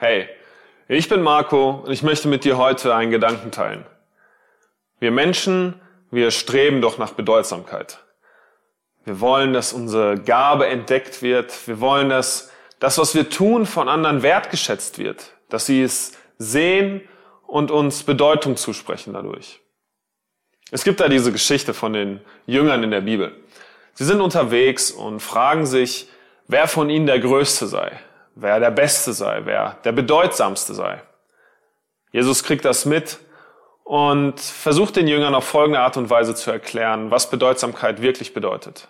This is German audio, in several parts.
Hey, ich bin Marco und ich möchte mit dir heute einen Gedanken teilen. Wir Menschen, wir streben doch nach Bedeutsamkeit. Wir wollen, dass unsere Gabe entdeckt wird. Wir wollen, dass das, was wir tun, von anderen wertgeschätzt wird. Dass sie es sehen und uns Bedeutung zusprechen dadurch. Es gibt da diese Geschichte von den Jüngern in der Bibel. Sie sind unterwegs und fragen sich, wer von ihnen der Größte sei, wer der Beste sei, wer der Bedeutsamste sei. Jesus kriegt das mit und versucht den Jüngern auf folgende Art und Weise zu erklären, was Bedeutsamkeit wirklich bedeutet.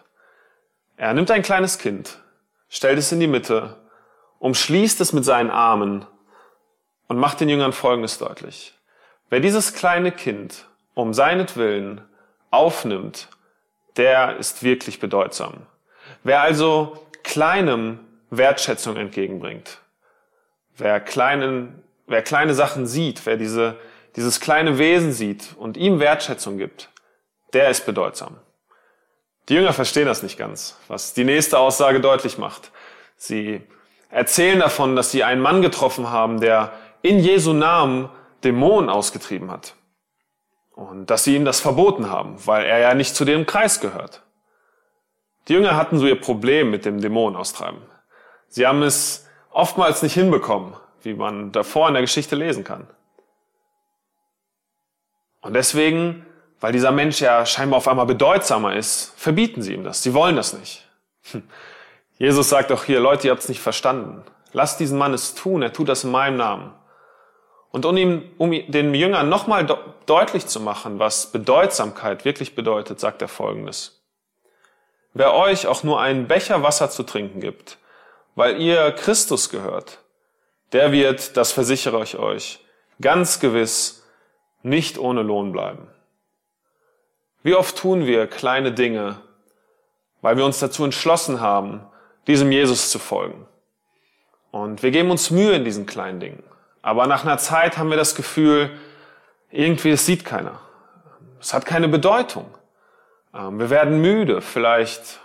Er nimmt ein kleines Kind, stellt es in die Mitte, umschließt es mit seinen Armen und macht den Jüngern Folgendes deutlich. Wer dieses kleine Kind um seinetwillen aufnimmt, der ist wirklich bedeutsam. Wer also kleinem Wertschätzung entgegenbringt, wer kleinen, wer kleine Sachen sieht, wer diese, dieses kleine Wesen sieht und ihm Wertschätzung gibt, der ist bedeutsam. Die Jünger verstehen das nicht ganz, was die nächste Aussage deutlich macht. Sie erzählen davon, dass sie einen Mann getroffen haben, der in Jesu Namen Dämonen ausgetrieben hat. Und dass sie ihm das verboten haben, weil er ja nicht zu dem Kreis gehört. Die Jünger hatten so ihr Problem mit dem Dämonen austreiben. Sie haben es oftmals nicht hinbekommen, wie man davor in der Geschichte lesen kann. Und deswegen, weil dieser Mensch ja scheinbar auf einmal bedeutsamer ist, verbieten sie ihm das. Sie wollen das nicht. Hm. Jesus sagt auch hier, Leute, ihr habt es nicht verstanden. Lasst diesen Mann es tun, er tut das in meinem Namen. Und um, ihm, um den Jüngern nochmal de deutlich zu machen, was Bedeutsamkeit wirklich bedeutet, sagt er Folgendes. Wer euch auch nur einen Becher Wasser zu trinken gibt, weil ihr Christus gehört, der wird, das versichere ich euch, ganz gewiss nicht ohne Lohn bleiben. Wie oft tun wir kleine Dinge, weil wir uns dazu entschlossen haben, diesem Jesus zu folgen. Und wir geben uns Mühe in diesen kleinen Dingen. Aber nach einer Zeit haben wir das Gefühl, irgendwie, es sieht keiner. Es hat keine Bedeutung. Ähm, wir werden müde, vielleicht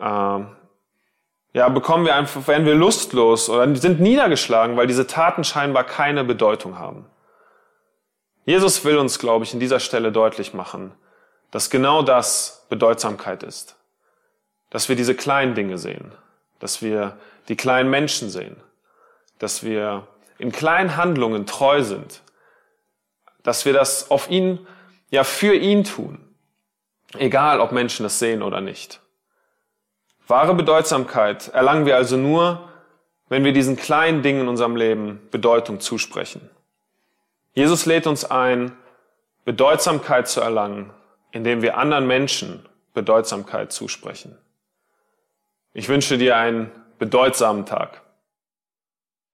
ähm, ja, bekommen wir einfach, werden wir lustlos oder sind niedergeschlagen, weil diese Taten scheinbar keine Bedeutung haben. Jesus will uns, glaube ich, in dieser Stelle deutlich machen, dass genau das Bedeutsamkeit ist. Dass wir diese kleinen Dinge sehen, dass wir die kleinen Menschen sehen, dass wir in kleinen Handlungen treu sind, dass wir das auf ihn, ja, für ihn tun, egal ob Menschen das sehen oder nicht. Wahre Bedeutsamkeit erlangen wir also nur, wenn wir diesen kleinen Dingen in unserem Leben Bedeutung zusprechen. Jesus lädt uns ein, Bedeutsamkeit zu erlangen, indem wir anderen Menschen Bedeutsamkeit zusprechen. Ich wünsche dir einen bedeutsamen Tag.